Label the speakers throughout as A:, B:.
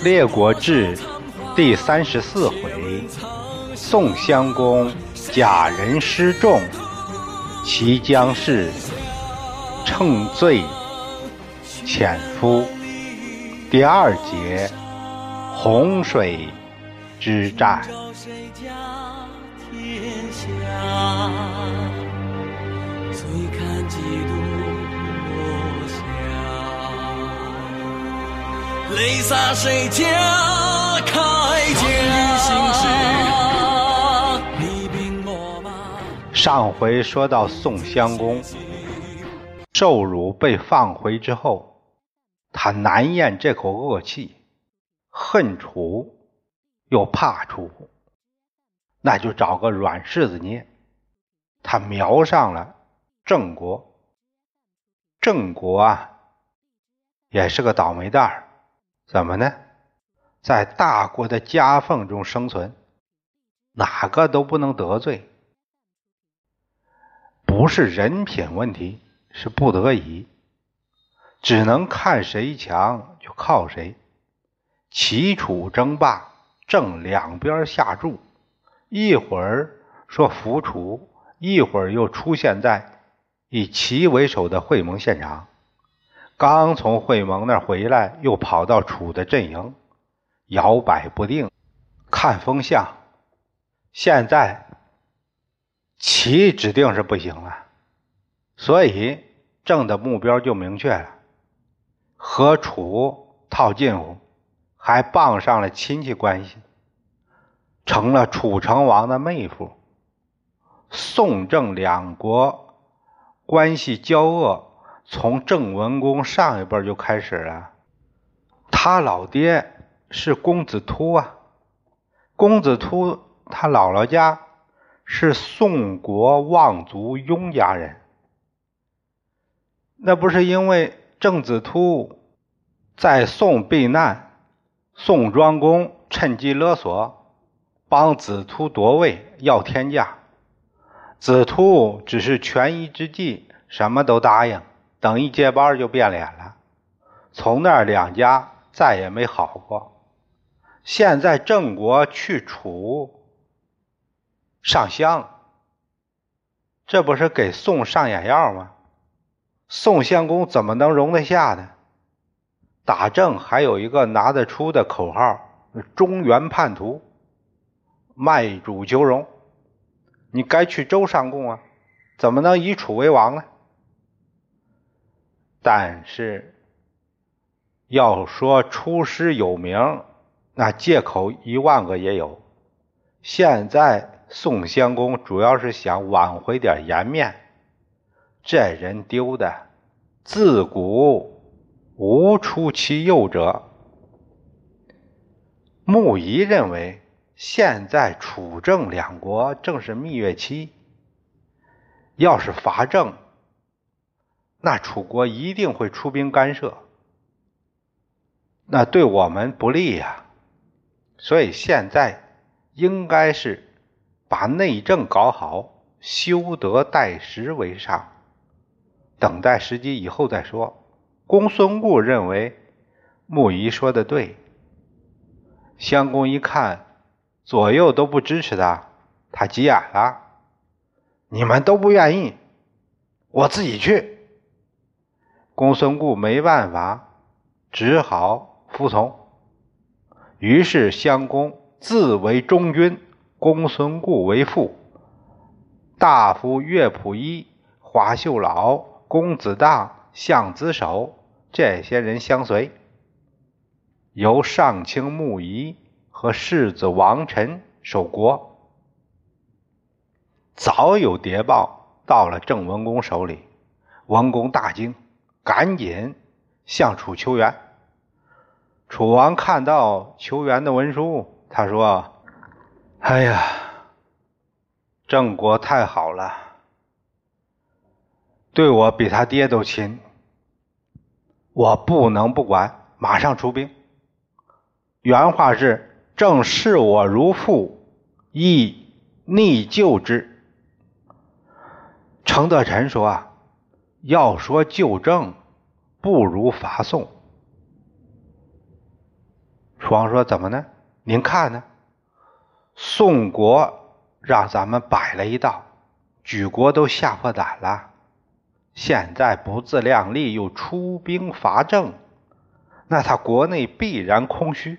A: 《列国志》第三十四回：宋襄公假人失众，齐姜氏乘醉潜夫。第二节：洪水之战。泪洒谁家铠甲？上回说到宋襄公受辱被放回之后，他难咽这口恶气，恨楚又怕楚，那就找个软柿子捏。他瞄上了郑国，郑国啊，也是个倒霉蛋儿。怎么呢？在大国的夹缝中生存，哪个都不能得罪，不是人品问题，是不得已，只能看谁强就靠谁。齐楚争霸，正两边下注，一会儿说服楚，一会儿又出现在以齐为首的会盟现场。刚从会盟那儿回来，又跑到楚的阵营，摇摆不定，看风向。现在齐指定是不行了，所以郑的目标就明确了：和楚套近乎，还傍上了亲戚关系，成了楚成王的妹夫。宋郑两国关系交恶。从郑文公上一辈就开始了，他老爹是公子突啊，公子突他姥姥家是宋国望族雍家人，那不是因为郑子突在宋避难，宋庄公趁机勒索，帮子突夺位要天价，子突只是权宜之计，什么都答应。等一接班就变脸了，从那儿两家再也没好过。现在郑国去楚上香，这不是给宋上眼药吗？宋襄公怎么能容得下呢？打郑还有一个拿得出的口号：中原叛徒，卖主求荣。你该去周上贡啊，怎么能以楚为王呢？但是，要说出师有名，那借口一万个也有。现在宋襄公主要是想挽回点颜面，这人丢的自古无出其右者。穆仪认为，现在楚郑两国正是蜜月期，要是伐郑。那楚国一定会出兵干涉，那对我们不利呀。所以现在应该是把内政搞好，修德待时为上，等待时机以后再说。公孙固认为木仪说的对。襄公一看左右都不支持他，他急眼了：“你们都不愿意，我自己去。”公孙固没办法，只好服从。于是襄公自为中军，公孙固为副。大夫乐仆衣、华秀老、公子荡、相子守这些人相随，由上卿穆仪和世子王臣守国。早有谍报到了郑文公手里，文公大惊。赶紧向楚求援。楚王看到求援的文书，他说：“哎呀，郑国太好了，对我比他爹都亲，我不能不管，马上出兵。”原话是：“正视我如父，亦逆救之。”程德臣说：“啊，要说救郑。”不如伐宋。楚王说：“怎么呢？您看呢？宋国让咱们摆了一道，举国都吓破胆了。现在不自量力，又出兵伐郑，那他国内必然空虚。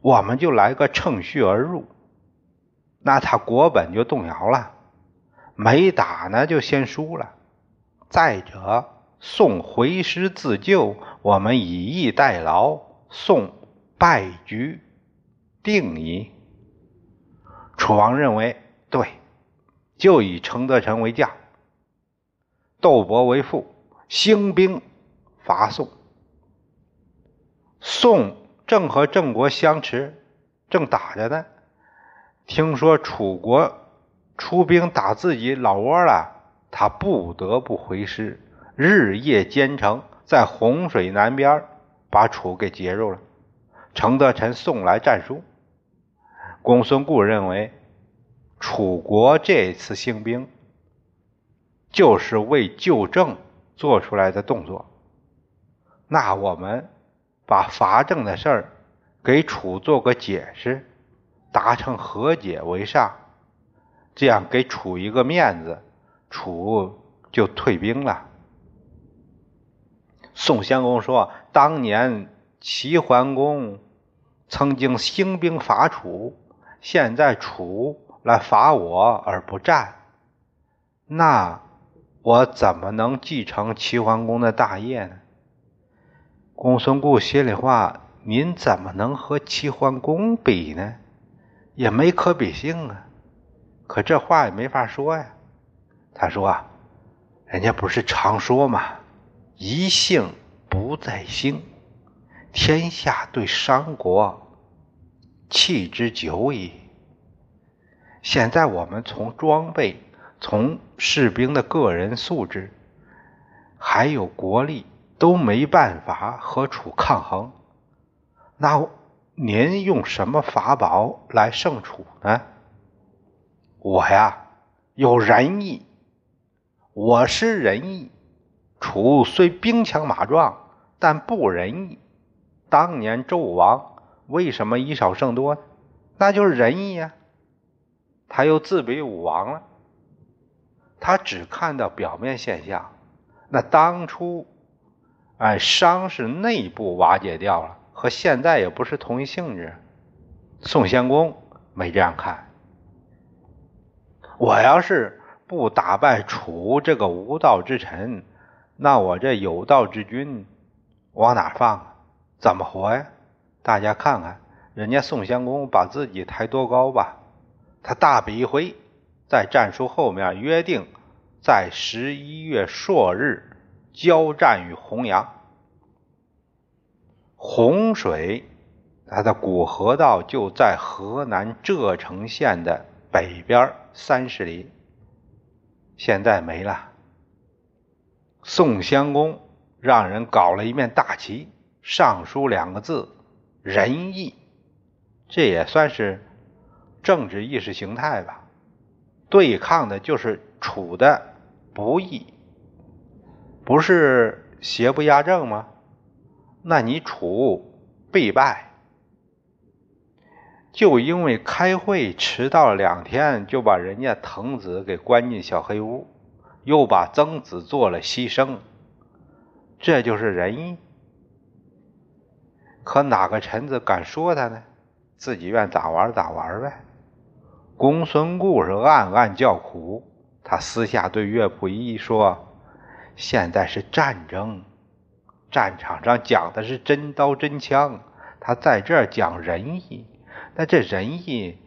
A: 我们就来个乘虚而入，那他国本就动摇了。没打呢，就先输了。再者，宋回师自救，我们以逸待劳，宋。”败局定矣。楚王认为对，就以程德臣为将，窦伯为副，兴兵伐宋。宋正和郑国相持，正打着呢。听说楚国出兵打自己老窝了，他不得不回师，日夜兼程，在洪水南边把楚给截住了。程德臣送来战书，公孙固认为楚国这次兴兵就是为救郑做出来的动作。那我们把伐郑的事儿给楚做个解释，达成和解为上，这样给楚一个面子，楚就退兵了。宋襄公说：“当年齐桓公。”曾经兴兵伐楚，现在楚来伐我而不战，那我怎么能继承齐桓公的大业呢？公孙固心里话：您怎么能和齐桓公比呢？也没可比性啊！可这话也没法说呀。他说：“啊人家不是常说嘛，一姓不在兴，天下对商国。”弃之久矣。现在我们从装备、从士兵的个人素质，还有国力，都没办法和楚抗衡。那您用什么法宝来胜楚呢？我呀，有仁义。我是仁义。楚虽兵强马壮，但不仁义。当年纣王。为什么以少胜多呢？那就是仁义呀。他又自比武王了。他只看到表面现象。那当初，哎，商是内部瓦解掉了，和现在也不是同一性质。宋襄公没这样看。我要是不打败楚这个无道之臣，那我这有道之君往哪放啊？怎么活呀？大家看看，人家宋襄公把自己抬多高吧？他大笔一挥，在战书后面约定，在十一月朔日交战于洪阳。洪水，它的古河道就在河南柘城县的北边三十里，现在没了。宋襄公让人搞了一面大旗，上书两个字。仁义，这也算是政治意识形态吧。对抗的就是楚的不义，不是邪不压正吗？那你楚必败，就因为开会迟到了两天，就把人家滕子给关进小黑屋，又把曾子做了牺牲，这就是仁义。可哪个臣子敢说他呢？自己愿咋玩咋玩呗。公孙固是暗暗叫苦，他私下对乐不一说：“现在是战争，战场上讲的是真刀真枪，他在这儿讲仁义，那这仁义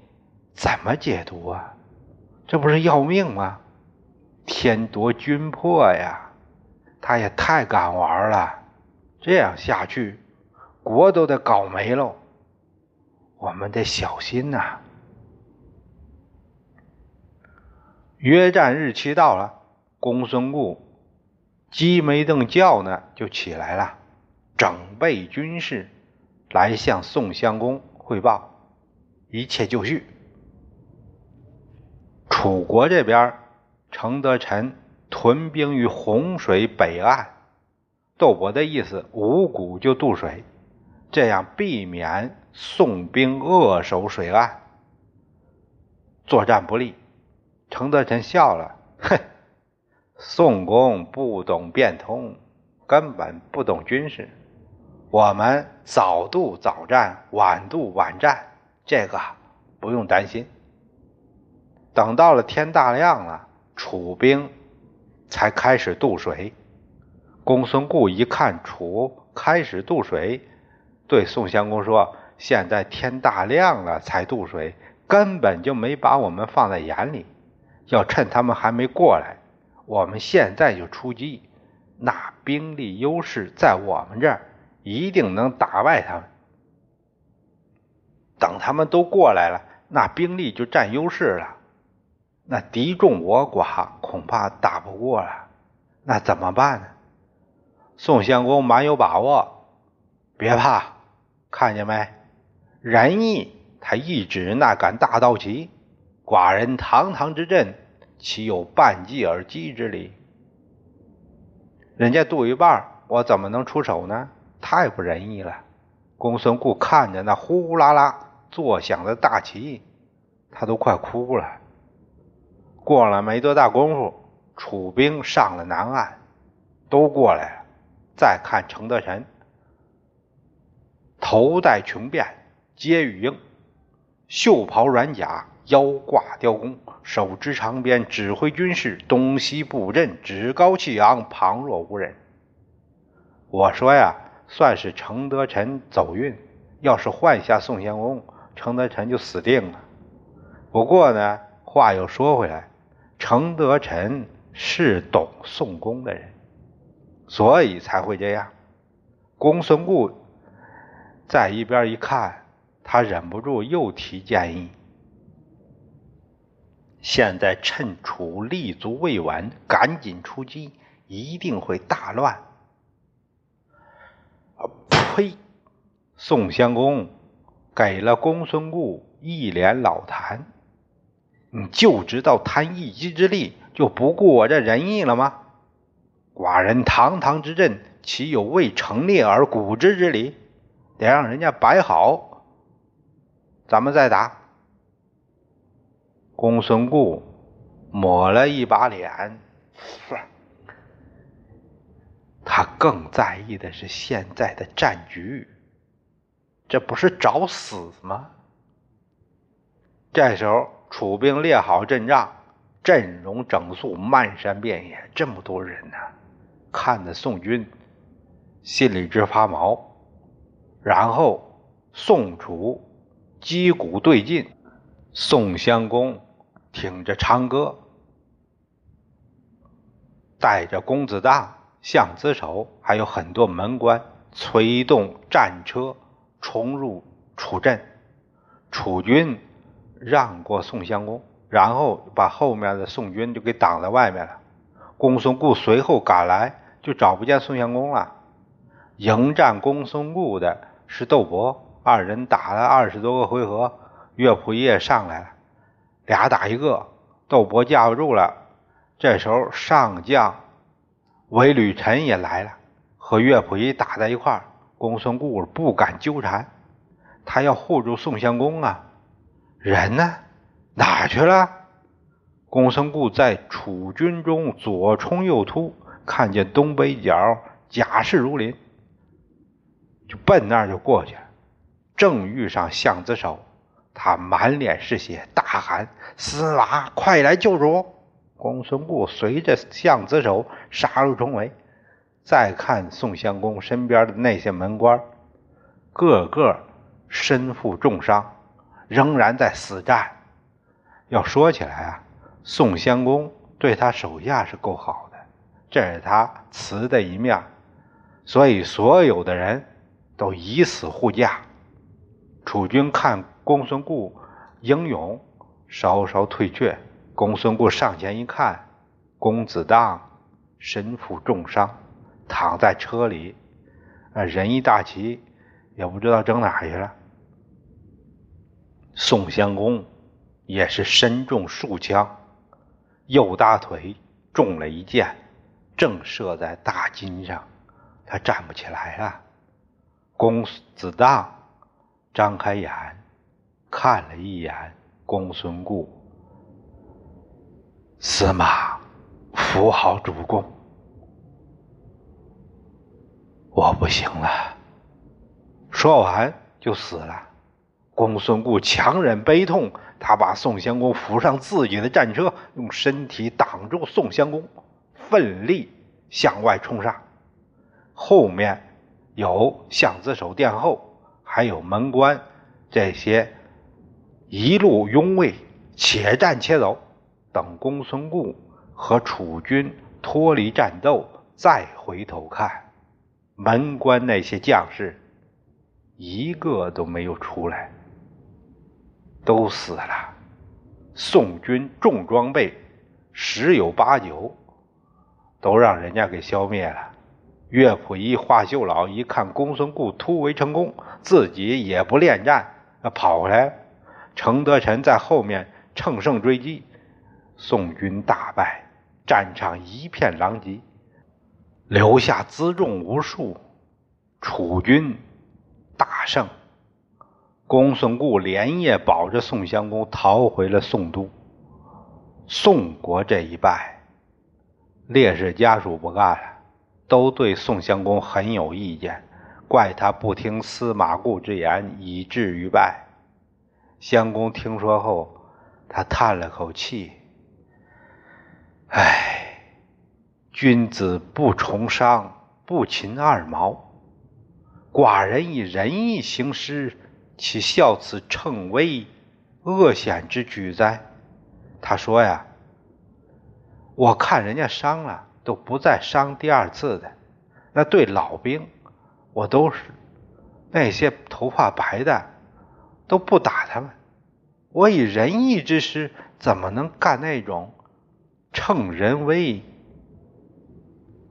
A: 怎么解读啊？这不是要命吗？天夺军魄呀！他也太敢玩了，这样下去。”国都得搞没喽，我们得小心呐！约战日期到了，公孙固鸡没等叫呢，就起来了，整备军事，来向宋襄公汇报，一切就绪。楚国这边，程德臣屯兵于洪水北岸，窦伯的意思，五谷就渡水。这样避免宋兵扼守水岸，作战不利。程德臣笑了，哼，宋公不懂变通，根本不懂军事。我们早渡早战，晚渡晚战，这个不用担心。等到了天大亮了，楚兵才开始渡水。公孙固一看楚开始渡水，对宋襄公说：“现在天大亮了才渡水，根本就没把我们放在眼里。要趁他们还没过来，我们现在就出击，那兵力优势在我们这儿。”一定能打败他们。等他们都过来了，那兵力就占优势了。那敌众我寡，恐怕打不过了。那怎么办呢？宋襄公蛮有把握，别怕，看见没？仁义，他一指那杆大刀旗。寡人堂堂之阵，岂有半计而击之理？人家渡一半，我怎么能出手呢？太不仁义了！公孙固看着那呼呼啦啦作响的大旗，他都快哭了。过了没多大功夫，楚兵上了南岸，都过来了。再看程德臣，头戴琼辫，接羽缨，袖袍软甲，腰挂雕弓，手执长鞭，指挥军士东西布阵，趾高气昂，旁若无人。我说呀。算是程德臣走运，要是换下宋襄公，程德臣就死定了。不过呢，话又说回来，程德臣是懂宋公的人，所以才会这样。公孙固在一边一看，他忍不住又提建议：现在趁楚立足未稳，赶紧出击，一定会大乱。啊呸！宋襄公给了公孙固一脸老痰，你就知道贪一己之利，就不顾我这仁义了吗？寡人堂堂之阵，岂有为成列而鼓之之理？得让人家摆好，咱们再打。公孙固抹了一把脸。他更在意的是现在的战局，这不是找死吗？这时候，楚兵列好阵仗，阵容整肃，漫山遍野，这么多人呢，看得宋军心里直发毛。然后，宋楚击鼓对进，宋襄公挺着长戈，带着公子荡。相子手还有很多门官催动战车冲入楚阵，楚军让过宋襄公，然后把后面的宋军就给挡在外面了。公孙固随后赶来，就找不见宋襄公了。迎战公孙固的是窦伯，二人打了二十多个回合，乐仆也上来了，俩打一个，窦伯架不住了。这时候上将。韦履臣也来了，和乐仆仪打在一块儿。公孙固不敢纠缠，他要护住宋襄公啊。人呢？哪去了？公孙固在楚军中左冲右突，看见东北角甲士如林，就奔那儿就过去了。正遇上相子手，他满脸是血，大喊：“司马，快来救主！”公孙固随着相子手杀入重围，再看宋襄公身边的那些门官，个个身负重伤，仍然在死战。要说起来啊，宋襄公对他手下是够好的，这是他慈的一面，所以所有的人都以死护驾。楚军看公孙固英勇，稍稍退却。公孙固上前一看，公子荡身负重伤，躺在车里，啊，人一大齐，也不知道整哪去了。宋襄公也是身中数枪，右大腿中了一箭，正射在大筋上，他站不起来啊。公子当张开眼，看了一眼公孙固，司马扶好主公，我不行了。说完就死了。公孙固强忍悲痛，他把宋襄公扶上自己的战车，用身体挡住宋襄公，奋力向外冲杀。后面有相子守殿后，还有门官，这些一路拥卫，且战且走。等公孙固和楚军脱离战斗，再回头看，门关那些将士一个都没有出来。都死了，宋军重装备，十有八九都让人家给消灭了。乐溥仪、华秀老一看公孙固突围成功，自己也不恋战，跑回来。程德臣在后面乘胜追击，宋军大败，战场一片狼藉，留下辎重无数，楚军大胜。公孙固连夜保着宋襄公逃回了宋都。宋国这一败，烈士家属不干了，都对宋襄公很有意见，怪他不听司马固之言，以至于败。襄公听说后，他叹了口气：“唉，君子不崇商，不勤二毛，寡人以仁义行师。”岂效此乘危恶险之举哉？他说呀，我看人家伤了都不再伤第二次的，那对老兵我都是那些头发白的都不打他们。我以仁义之师，怎么能干那种乘人威、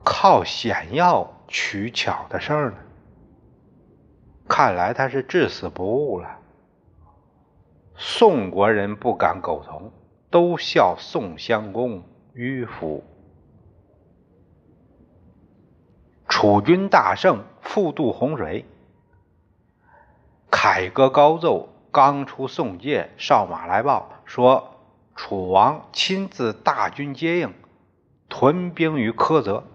A: 靠险要取巧的事儿呢？看来他是至死不悟了。宋国人不敢苟同，都笑宋襄公迂腐。楚军大胜，复渡洪水，凯歌高奏。刚出宋界，哨马来报说，楚王亲自大军接应，屯兵于柯泽。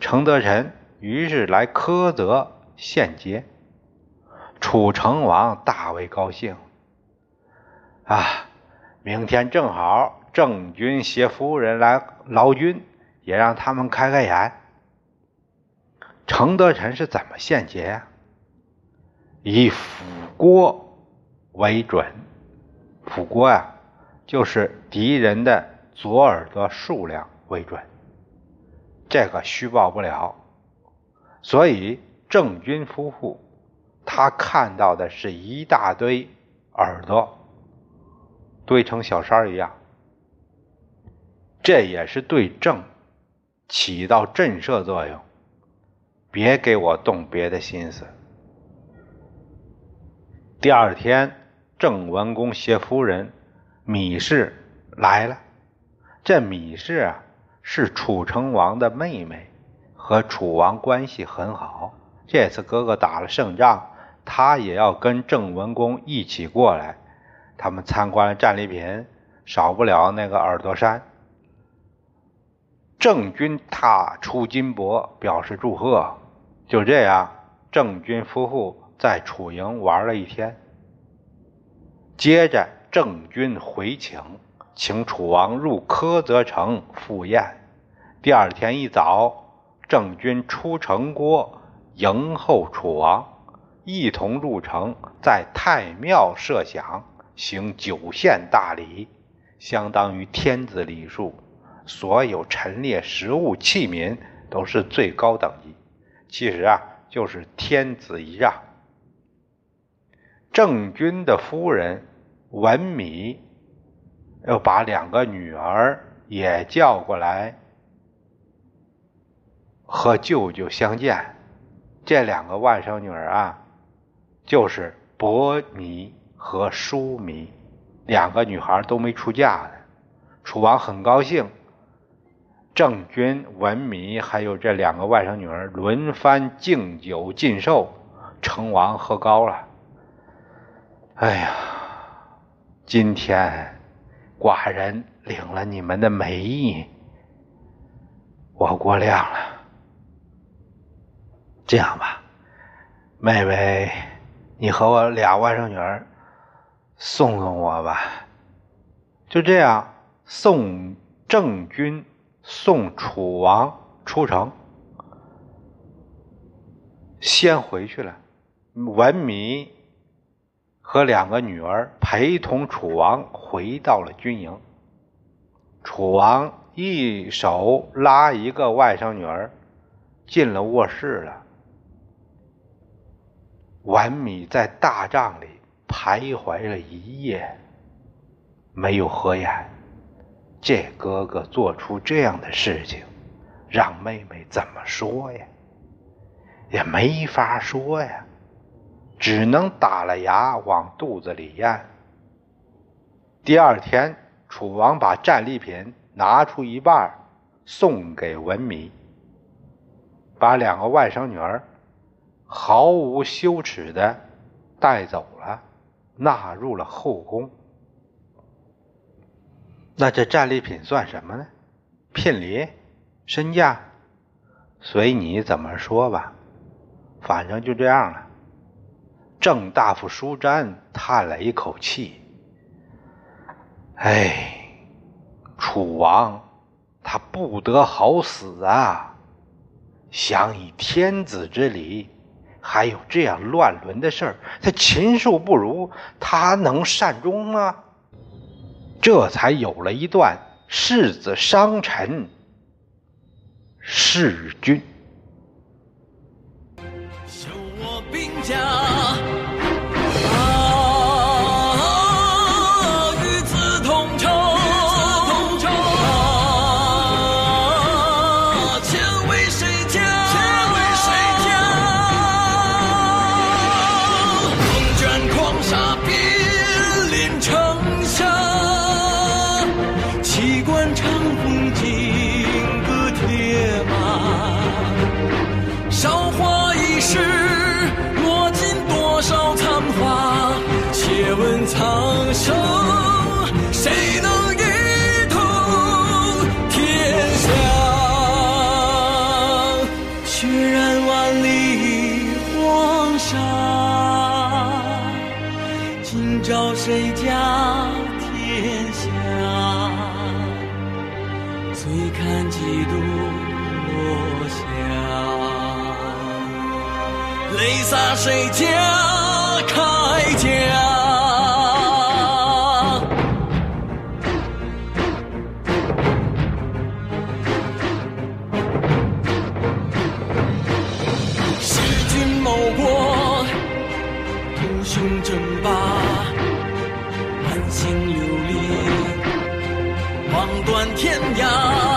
A: 程德臣于是来苛责。献捷，楚成王大为高兴。啊，明天正好郑军携夫人来劳军，也让他们开开眼。程德臣是怎么献捷呀？以辅郭为准，辅郭呀，就是敌人的左耳朵数量为准，这个虚报不了，所以。郑军夫妇，他看到的是一大堆耳朵堆成小山一样，这也是对郑起到震慑作用。别给我动别的心思。第二天，郑文公携夫人米氏来了。这米氏啊，是楚成王的妹妹，和楚王关系很好。这次哥哥打了胜仗，他也要跟郑文公一起过来。他们参观了战利品，少不了那个耳朵山。郑军踏出金帛，表示祝贺。就这样，郑军夫妇在楚营玩了一天。接着，郑军回请，请楚王入柯泽城赴宴。第二天一早，郑军出城郭。迎候楚王，一同入城，在太庙设享，行九献大礼，相当于天子礼数。所有陈列食物器皿都是最高等级，其实啊，就是天子一让。郑军的夫人文米要把两个女儿也叫过来，和舅舅相见。这两个外甥女儿啊，就是伯弥和叔弥，两个女孩都没出嫁呢。楚王很高兴，郑君、文弥还有这两个外甥女儿轮番敬酒尽寿，
B: 成王喝高了。哎呀，今天寡人领了你们的美意，我过量了。这样吧，妹妹，你和我俩外甥女儿送送我吧。就这样，宋郑军送楚王出城。先回去了，文米和两个女儿陪同楚王回到了军营。楚王一手拉一个外甥女儿进了卧室了。文米在大帐里徘徊了一夜，没有合眼。这哥哥做出这样的事情，让妹妹怎么说呀？也没法说呀，只能打了牙往肚子里咽。第二天，楚王把战利品拿出一半送给文米，把两个外甥女儿毫无羞耻的带走了，纳入了后宫。那这战利品算什么呢？聘礼、身价，随你怎么说吧。反正就这样了。郑大夫舒詹叹了一口气：“哎，楚王他不得好死啊！想以天子之礼，还有这样乱伦的事儿，他禽兽不如，他能善终吗？这才有了一段世子伤臣弑君。”家。洒谁家铠甲？弑君谋国，图雄争霸，满心流离，望断天涯。